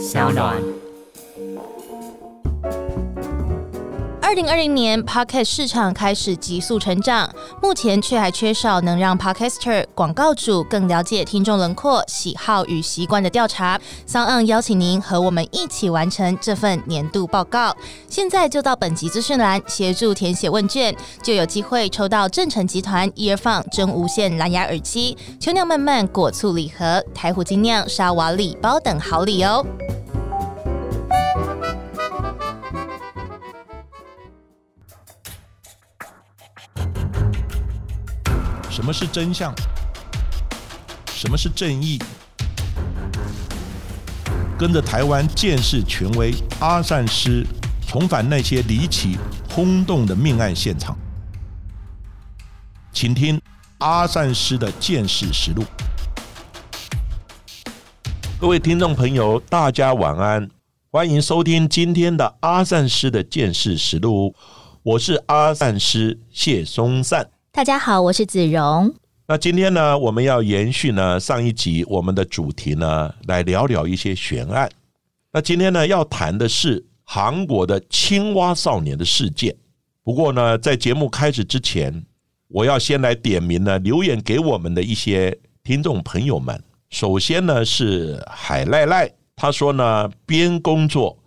小暖。二零二零年，Podcast 市场开始急速成长，目前却还缺少能让 Podcaster 广告主更了解听众轮廓、喜好与习惯的调查。s o n 邀请您和我们一起完成这份年度报告。现在就到本集资讯栏协助填写问卷，就有机会抽到正成集团 Earphone 真无线蓝牙耳机、秋酿慢慢果醋礼盒、台虎精酿沙瓦礼包等好礼哦。什么是真相？什么是正义？跟着台湾建士权威阿善师，重返那些离奇轰动的命案现场，请听阿善师的见识实录。各位听众朋友，大家晚安，欢迎收听今天的阿善师的见识实录。我是阿善师谢松善。大家好，我是子荣。那今天呢，我们要延续呢上一集我们的主题呢，来聊聊一些悬案。那今天呢，要谈的是韩国的青蛙少年的事件。不过呢，在节目开始之前，我要先来点名呢留言给我们的一些听众朋友们。首先呢是海赖赖，他说呢边工作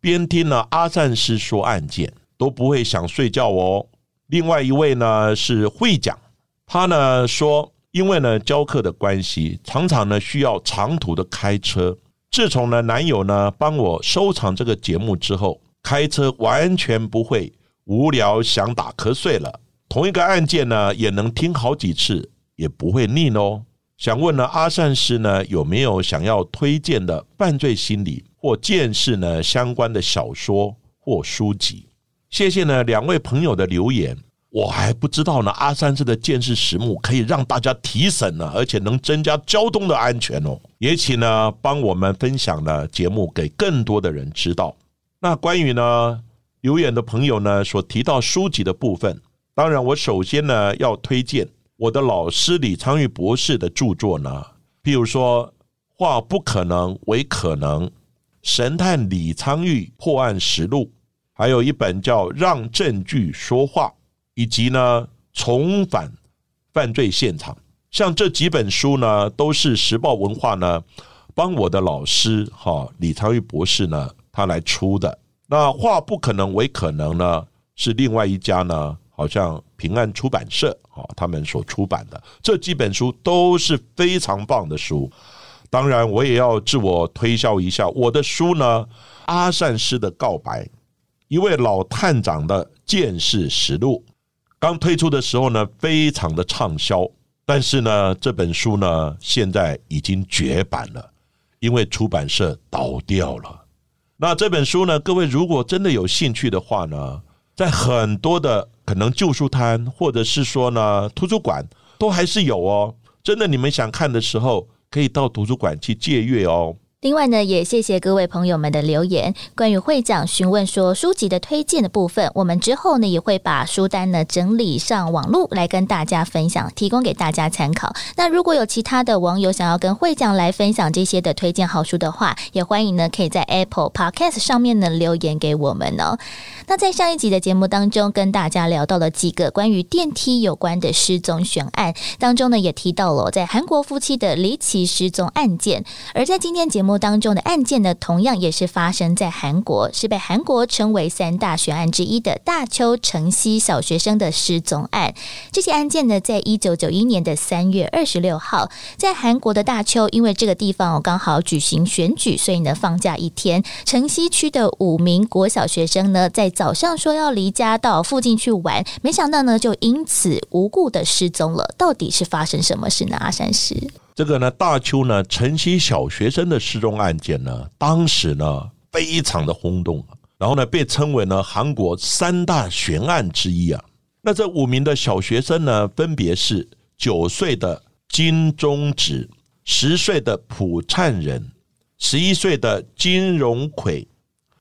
边听了阿赞师说案件，都不会想睡觉哦。另外一位呢是会讲，他呢说，因为呢教课的关系，常常呢需要长途的开车。自从呢男友呢帮我收藏这个节目之后，开车完全不会无聊想打瞌睡了。同一个案件呢也能听好几次，也不会腻哦。想问呢阿善师呢有没有想要推荐的犯罪心理或见识呢相关的小说或书籍？谢谢呢两位朋友的留言，我还不知道呢。阿三师的见识实目可以让大家提神呢，而且能增加交通的安全哦。也请呢帮我们分享呢节目给更多的人知道。那关于呢留言的朋友呢所提到书籍的部分，当然我首先呢要推荐我的老师李昌钰博士的著作呢，譬如说《化不可能为可能》，神探李昌钰破案实录。还有一本叫《让证据说话》，以及呢重返犯罪现场。像这几本书呢，都是时报文化呢帮我的老师哈李昌钰博士呢他来出的。那话不可能为可能呢，是另外一家呢，好像平安出版社啊他们所出版的这几本书都是非常棒的书。当然，我也要自我推销一下我的书呢，《阿善师的告白》。一位老探长的见识实录，刚推出的时候呢，非常的畅销。但是呢，这本书呢，现在已经绝版了，因为出版社倒掉了。那这本书呢，各位如果真的有兴趣的话呢，在很多的可能旧书摊，或者是说呢，图书馆都还是有哦。真的，你们想看的时候，可以到图书馆去借阅哦。另外呢，也谢谢各位朋友们的留言。关于会长询问说书籍的推荐的部分，我们之后呢也会把书单呢整理上网络来跟大家分享，提供给大家参考。那如果有其他的网友想要跟会长来分享这些的推荐好书的话，也欢迎呢可以在 Apple Podcast 上面呢留言给我们哦。那在上一集的节目当中，跟大家聊到了几个关于电梯有关的失踪悬案当中呢，也提到了在韩国夫妻的离奇失踪案件。而在今天节目当中的案件呢，同样也是发生在韩国，是被韩国称为三大悬案之一的大邱城西小学生的失踪案。这起案件呢，在一九九一年的三月二十六号，在韩国的大邱，因为这个地方哦刚好举行选举，所以呢放假一天，城西区的五名国小学生呢，在早上说要离家到附近去玩，没想到呢，就因此无故的失踪了。到底是发生什么事呢？阿山师，这个呢，大邱呢，晨曦小学生的失踪案件呢，当时呢，非常的轰动，然后呢，被称为呢韩国三大悬案之一啊。那这五名的小学生呢，分别是九岁的金钟植、十岁的朴灿仁、十一岁的金荣奎、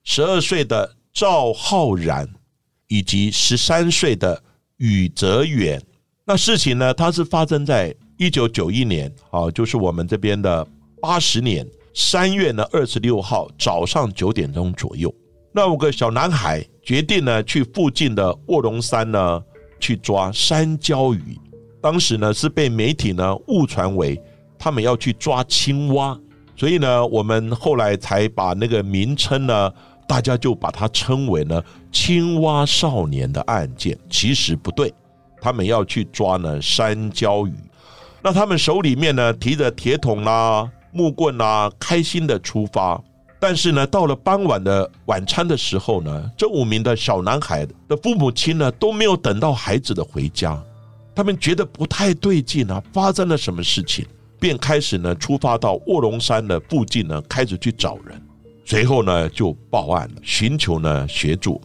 十二岁的。赵浩然以及十三岁的宇泽远，那事情呢？它是发生在一九九一年，啊，就是我们这边的八十年。三月呢二十六号早上九点钟左右，那五个小男孩决定呢去附近的卧龙山呢去抓山椒鱼。当时呢是被媒体呢误传为他们要去抓青蛙，所以呢我们后来才把那个名称呢，大家就把它称为呢青蛙少年的案件。其实不对，他们要去抓呢山椒鱼。那他们手里面呢提着铁桶啦。木棍啊，开心的出发。但是呢，到了傍晚的晚餐的时候呢，这五名的小男孩的父母亲呢都没有等到孩子的回家，他们觉得不太对劲啊，发生了什么事情？便开始呢出发到卧龙山的附近呢，开始去找人。随后呢就报案了，寻求呢协助。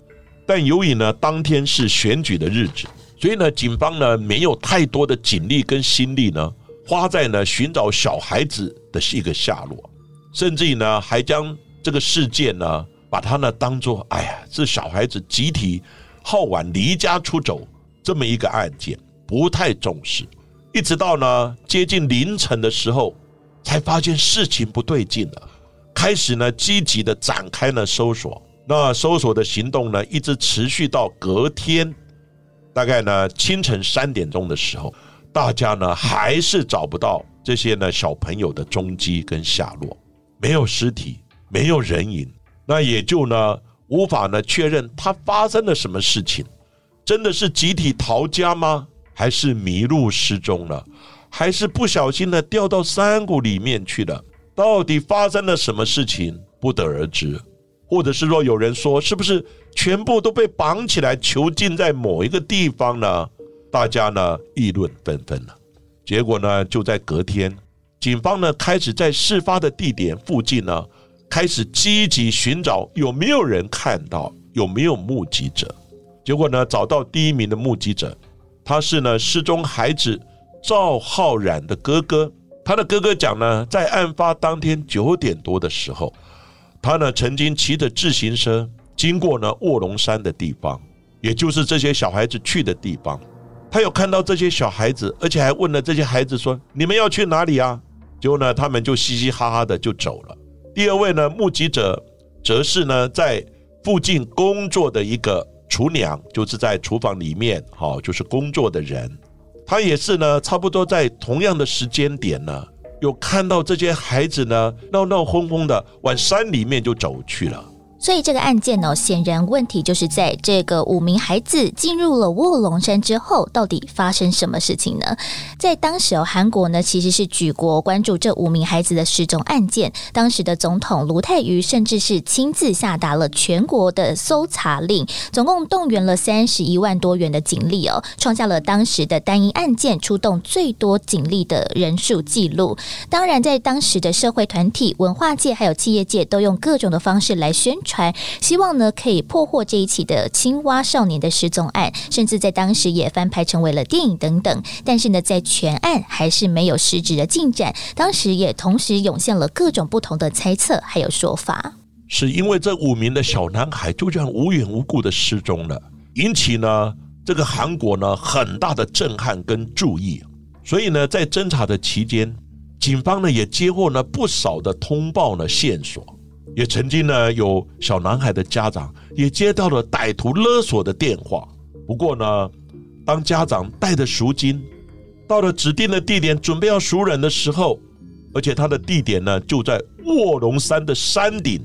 但由于呢当天是选举的日子，所以呢警方呢没有太多的警力跟心力呢。花在呢寻找小孩子的一个下落，甚至于呢还将这个事件呢把它呢当做哎呀这小孩子集体好晚离家出走这么一个案件，不太重视。一直到呢接近凌晨的时候，才发现事情不对劲了，开始呢积极的展开了搜索。那搜索的行动呢一直持续到隔天，大概呢清晨三点钟的时候。大家呢还是找不到这些呢小朋友的踪迹跟下落，没有尸体，没有人影，那也就呢无法呢确认他发生了什么事情，真的是集体逃家吗？还是迷路失踪了？还是不小心的掉到山谷里面去了？到底发生了什么事情？不得而知。或者是说有人说，是不是全部都被绑起来囚禁在某一个地方呢？大家呢议论纷纷了，结果呢就在隔天，警方呢开始在事发的地点附近呢开始积极寻找有没有人看到，有没有目击者。结果呢找到第一名的目击者，他是呢失踪孩子赵浩然的哥哥。他的哥哥讲呢，在案发当天九点多的时候，他呢曾经骑着自行车经过呢卧龙山的地方，也就是这些小孩子去的地方。他有看到这些小孩子，而且还问了这些孩子说：“你们要去哪里啊？”结果呢，他们就嘻嘻哈哈的就走了。第二位呢，目击者则是呢在附近工作的一个厨娘，就是在厨房里面，哈，就是工作的人。他也是呢，差不多在同样的时间点呢，就看到这些孩子呢闹闹哄哄的往山里面就走去了。所以这个案件呢，显然问题就是在这个五名孩子进入了卧龙山之后，到底发生什么事情呢？在当时哦，韩国呢其实是举国关注这五名孩子的失踪案件。当时的总统卢泰愚甚至是亲自下达了全国的搜查令，总共动员了三十一万多元的警力哦，创下了当时的单一案件出动最多警力的人数记录。当然，在当时的社会团体、文化界还有企业界都用各种的方式来宣。传希望呢可以破获这一起的青蛙少年的失踪案，甚至在当时也翻拍成为了电影等等。但是呢，在全案还是没有实质的进展。当时也同时涌现了各种不同的猜测还有说法。是因为这五名的小男孩就这样无缘无故的失踪了，引起呢这个韩国呢很大的震撼跟注意。所以呢，在侦查的期间，警方呢也接获了不少的通报呢线索。也曾经呢，有小男孩的家长也接到了歹徒勒索的电话。不过呢，当家长带着赎金到了指定的地点，准备要赎人的时候，而且他的地点呢就在卧龙山的山顶，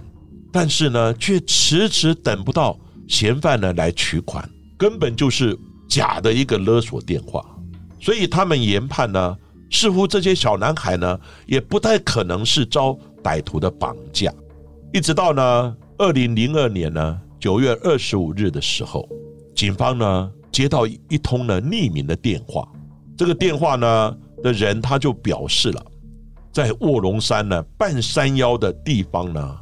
但是呢，却迟迟等不到嫌犯呢来取款，根本就是假的一个勒索电话。所以他们研判呢，似乎这些小男孩呢，也不太可能是遭歹徒的绑架。一直到呢，二零零二年呢九月二十五日的时候，警方呢接到一通呢匿名的电话。这个电话呢的人他就表示了，在卧龙山呢半山腰的地方呢，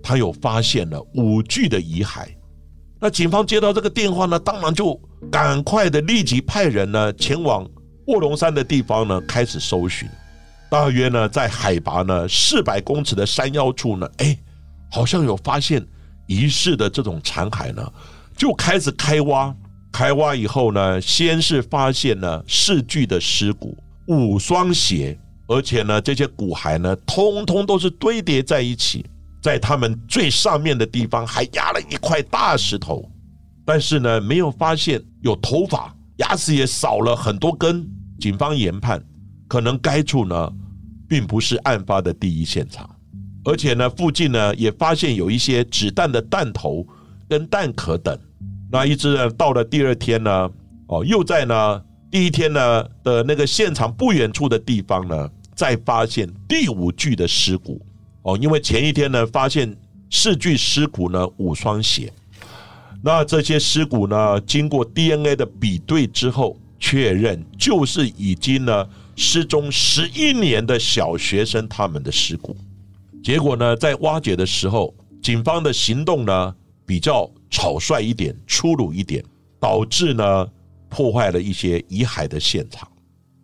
他有发现了五具的遗骸。那警方接到这个电话呢，当然就赶快的立即派人呢前往卧龙山的地方呢开始搜寻。大约呢在海拔呢四百公尺的山腰处呢，哎。好像有发现疑似的这种残骸呢，就开始开挖。开挖以后呢，先是发现了四具的尸骨、五双鞋，而且呢，这些骨骸呢，通通都是堆叠在一起，在他们最上面的地方还压了一块大石头，但是呢，没有发现有头发，牙齿也少了很多根。警方研判，可能该处呢，并不是案发的第一现场，而且呢，附近呢也发现有一些子弹的弹头跟弹壳等。那一直呢，到了第二天呢，哦，又在呢第一天呢的那个现场不远处的地方呢，再发现第五具的尸骨。哦，因为前一天呢发现四具尸骨呢五双鞋，那这些尸骨呢经过 DNA 的比对之后。确认就是已经呢失踪十一年的小学生他们的尸骨，结果呢在挖掘的时候，警方的行动呢比较草率一点、粗鲁一点，导致呢破坏了一些遗骸的现场。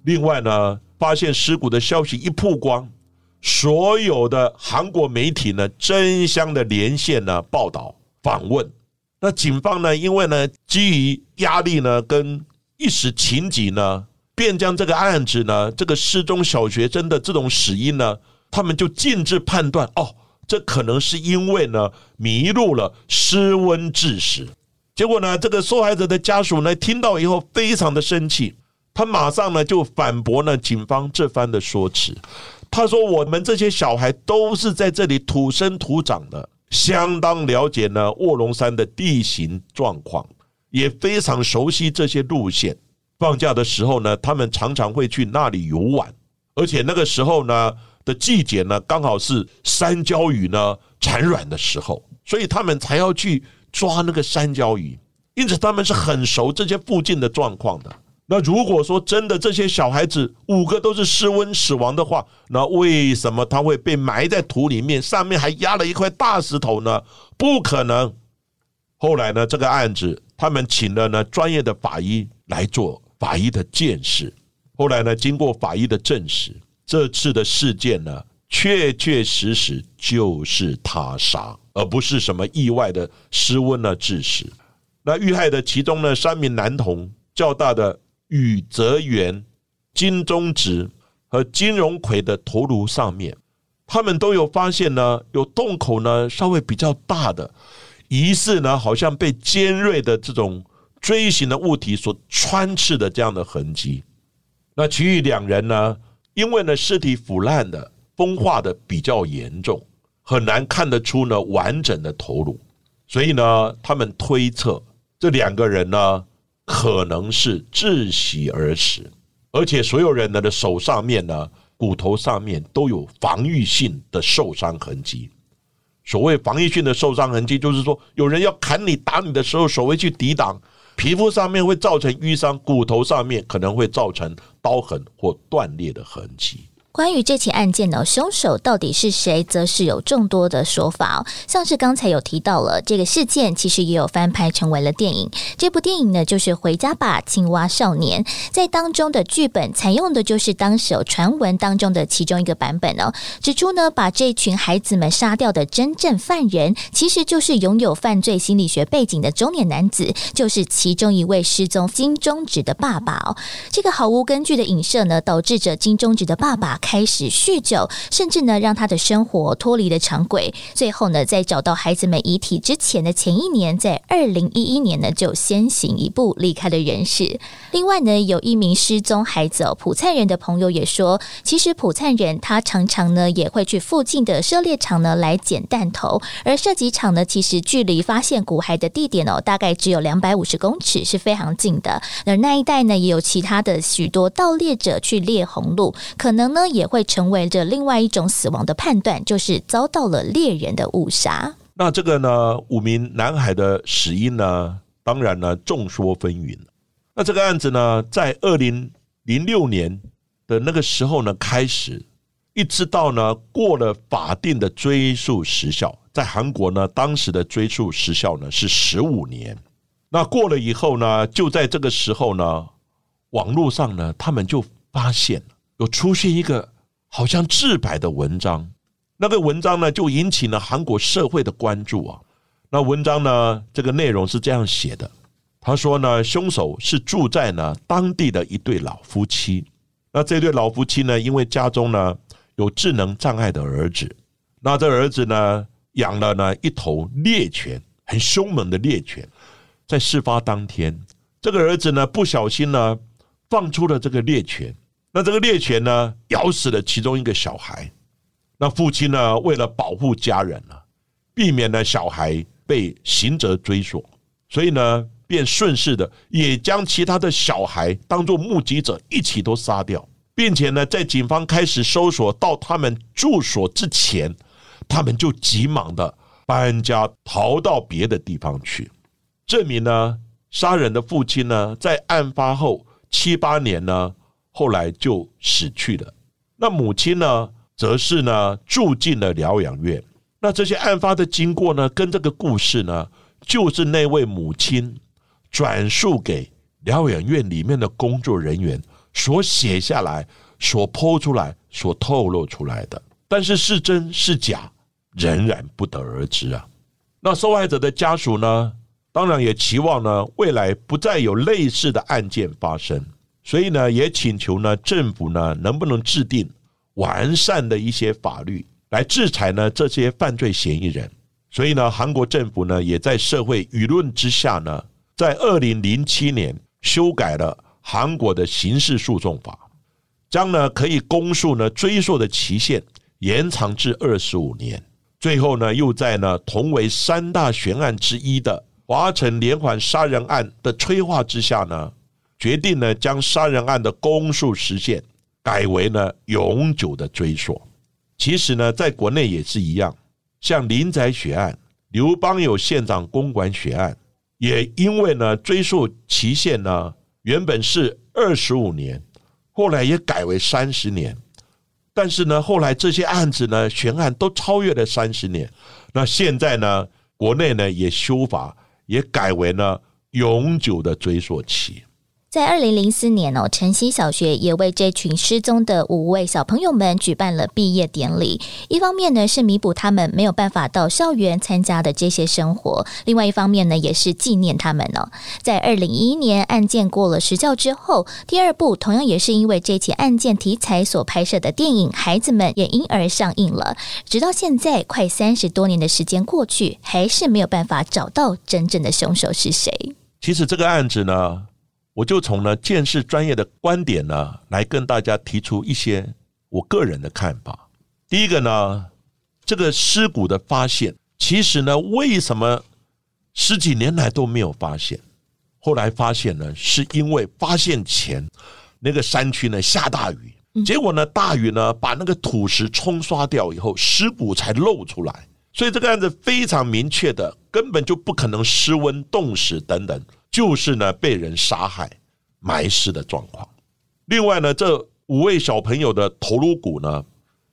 另外呢，发现尸骨的消息一曝光，所有的韩国媒体呢争相的连线呢报道访问，那警方呢因为呢基于压力呢跟一时情急呢，便将这个案子呢，这个失踪小学生的这种死因呢，他们就径自判断，哦，这可能是因为呢迷路了，失温致死。结果呢，这个受害者的家属呢，听到以后非常的生气，他马上呢就反驳呢警方这番的说辞。他说：“我们这些小孩都是在这里土生土长的，相当了解呢卧龙山的地形状况。”也非常熟悉这些路线。放假的时候呢，他们常常会去那里游玩，而且那个时候呢的季节呢，刚好是山椒鱼呢产卵的时候，所以他们才要去抓那个山椒鱼。因此，他们是很熟这些附近的状况的。那如果说真的这些小孩子五个都是失温死亡的话，那为什么他会被埋在土里面，上面还压了一块大石头呢？不可能。后来呢，这个案子。他们请了呢专业的法医来做法医的鉴识，后来呢，经过法医的证实，这次的事件呢，确确实实就是他杀，而不是什么意外的失温呢致死。那遇害的其中呢三名男童，较大的宇泽元、金钟植和金荣奎的头颅上面，他们都有发现呢，有洞口呢稍微比较大的。疑似呢，好像被尖锐的这种锥形的物体所穿刺的这样的痕迹。那其余两人呢，因为呢尸体腐烂的、风化的比较严重，很难看得出呢完整的头颅，所以呢，他们推测这两个人呢可能是窒息而死，而且所有人呢的手上面呢、骨头上面都有防御性的受伤痕迹。所谓防御性的受伤痕迹，就是说有人要砍你、打你的时候，手会去抵挡，皮肤上面会造成淤伤，骨头上面可能会造成刀痕或断裂的痕迹。关于这起案件呢，凶手到底是谁，则是有众多的说法。像是刚才有提到了这个事件，其实也有翻拍成为了电影。这部电影呢，就是《回家吧，青蛙少年》。在当中的剧本采用的就是当时有传闻当中的其中一个版本哦。指出呢，把这群孩子们杀掉的真正犯人，其实就是拥有犯罪心理学背景的中年男子，就是其中一位失踪金钟植的爸爸哦。这个毫无根据的影射呢，导致着金钟植的爸爸。开始酗酒，甚至呢让他的生活脱离了常轨。最后呢，在找到孩子们遗体之前的前一年，在二零一一年呢，就先行一步离开了人世。另外呢，有一名失踪孩子哦，普灿人的朋友也说，其实普灿人他常常呢也会去附近的狩猎场呢来捡弹头，而射击场呢其实距离发现骨骸的地点哦，大概只有两百五十公尺，是非常近的。而那一带呢，也有其他的许多盗猎者去猎红鹿，可能呢。也会成为着另外一种死亡的判断，就是遭到了猎人的误杀。那这个呢，五名男孩的死因呢，当然呢众说纷纭。那这个案子呢，在二零零六年的那个时候呢开始，一直到呢过了法定的追诉时效，在韩国呢，当时的追诉时效呢是十五年。那过了以后呢，就在这个时候呢，网络上呢，他们就发现。有出现一个好像自白的文章，那个文章呢就引起了韩国社会的关注啊。那文章呢，这个内容是这样写的：他说呢，凶手是住在呢当地的一对老夫妻，那这对老夫妻呢，因为家中呢有智能障碍的儿子，那这儿子呢养了呢一头猎犬，很凶猛的猎犬。在事发当天，这个儿子呢不小心呢放出了这个猎犬，那这个猎犬呢咬死了其中一个小孩。那父亲呢为了保护家人呢，避免呢小孩被刑责追索，所以呢。便顺势的也将其他的小孩当做目击者一起都杀掉，并且呢，在警方开始搜索到他们住所之前，他们就急忙的搬家逃到别的地方去，证明呢，杀人的父亲呢，在案发后七八年呢，后来就死去了。那母亲呢，则是呢住进了疗养院。那这些案发的经过呢，跟这个故事呢，就是那位母亲。转述给疗养院里面的工作人员所写下来、所剖出来、所透露出来的，但是是真是假，仍然不得而知啊。那受害者的家属呢，当然也期望呢，未来不再有类似的案件发生，所以呢，也请求呢，政府呢，能不能制定完善的一些法律来制裁呢这些犯罪嫌疑人。所以呢，韩国政府呢，也在社会舆论之下呢。在二零零七年修改了韩国的刑事诉讼法，将呢可以公诉呢追诉的期限延长至二十五年。最后呢，又在呢同为三大悬案之一的华城连环杀人案的催化之下呢，决定呢将杀人案的公诉时限改为呢永久的追索。其实呢，在国内也是一样，像林宅血案、刘邦友县长公馆血案。也因为呢，追诉期限呢原本是二十五年，后来也改为三十年，但是呢，后来这些案子呢悬案都超越了三十年，那现在呢，国内呢也修法，也改为呢永久的追溯期。在二零零四年哦，晨曦小学也为这群失踪的五位小朋友们举办了毕业典礼。一方面呢，是弥补他们没有办法到校园参加的这些生活；另外一方面呢，也是纪念他们哦。在二零一一年案件过了时效之后，第二部同样也是因为这起案件题材所拍摄的电影《孩子们》也因而上映了。直到现在，快三十多年的时间过去，还是没有办法找到真正的凶手是谁。其实这个案子呢。我就从呢见识专业的观点呢，来跟大家提出一些我个人的看法。第一个呢，这个尸骨的发现，其实呢，为什么十几年来都没有发现？后来发现呢，是因为发现前那个山区呢下大雨，结果呢大雨呢把那个土石冲刷掉以后，尸骨才露出来。所以这个案子非常明确的，根本就不可能失温冻死等等。就是呢，被人杀害、埋尸的状况。另外呢，这五位小朋友的头颅骨呢，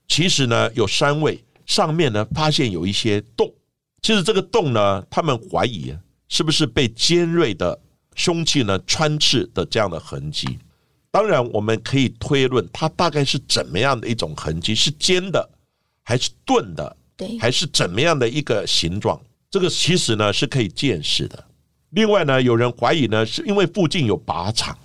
其实呢有三位，上面呢发现有一些洞。其实这个洞呢，他们怀疑是不是被尖锐的凶器呢穿刺的这样的痕迹。当然，我们可以推论，它大概是怎么样的一种痕迹？是尖的，还是钝的？对，还是怎么样的一个形状？这个其实呢是可以见识的。另外呢，有人怀疑呢，是因为附近有靶场，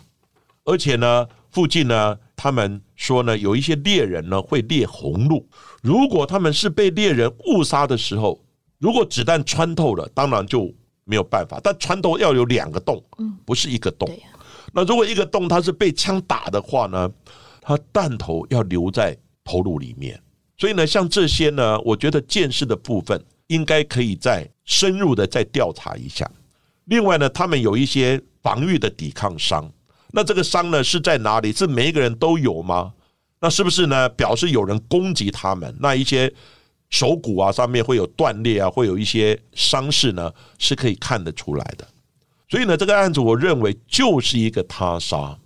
而且呢，附近呢，他们说呢，有一些猎人呢会猎红鹿。如果他们是被猎人误杀的时候，如果子弹穿透了，当然就没有办法。但穿透要有两个洞，不是一个洞。那如果一个洞它是被枪打的话呢，它弹头要留在头颅里面。所以呢，像这些呢，我觉得见识的部分应该可以再深入的再调查一下。另外呢，他们有一些防御的抵抗伤，那这个伤呢是在哪里？是每一个人都有吗？那是不是呢？表示有人攻击他们？那一些手骨啊上面会有断裂啊，会有一些伤势呢，是可以看得出来的。所以呢，这个案子我认为就是一个他杀，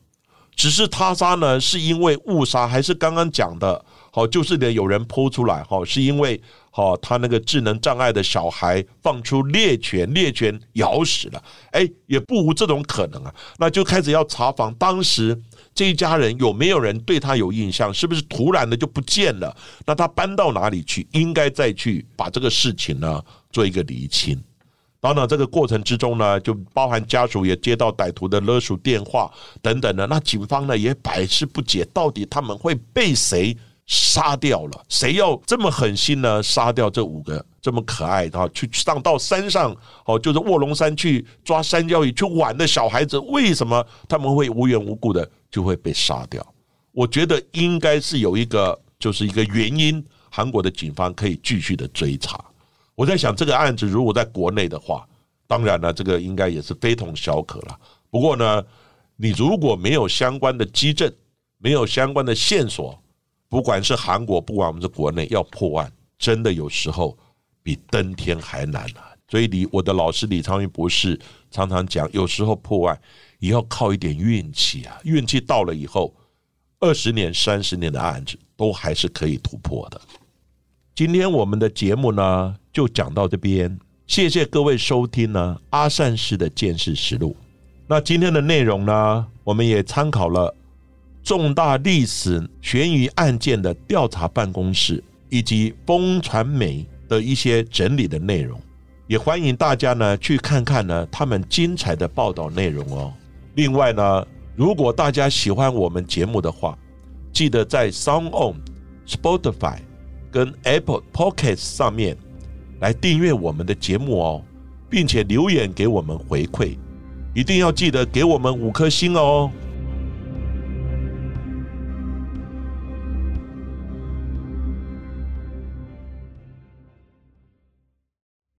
只是他杀呢是因为误杀，还是刚刚讲的？好，就是呢有人剖出来，哈，是因为。好，他那个智能障碍的小孩放出猎犬，猎犬咬死了。哎，也不无这种可能啊。那就开始要查访，当时这一家人有没有人对他有印象？是不是突然的就不见了？那他搬到哪里去？应该再去把这个事情呢做一个厘清。当然，这个过程之中呢，就包含家属也接到歹徒的勒索电话等等的。那警方呢也百思不解，到底他们会被谁杀掉了？谁要这么狠心呢？杀掉这五个这么可爱的去上到山上哦，就是卧龙山去抓山椒鱼去玩的小孩子，为什么他们会无缘无故的就会被杀掉？我觉得应该是有一个，就是一个原因，韩国的警方可以继续的追查。我在想，这个案子如果在国内的话，当然了，这个应该也是非同小可了。不过呢，你如果没有相关的基证，没有相关的线索，不管是韩国，不管我们是国内，要破案，真的有时候比登天还难啊。所以李我的老师李昌钰博士常常讲，有时候破案也要靠一点运气啊。运气到了以后，二十年、三十年的案子都还是可以突破的。今天我们的节目呢，就讲到这边。谢谢各位收听呢阿善师的见识实录。那今天的内容呢，我们也参考了重大历史悬疑案件的调查办公室以及风传媒的一些整理的内容，也欢迎大家呢去看看呢他们精彩的报道内容哦。另外呢，如果大家喜欢我们节目的话，记得在 Sound On、Spotify。跟 Apple Podcast 上面来订阅我们的节目哦，并且留言给我们回馈，一定要记得给我们五颗星哦。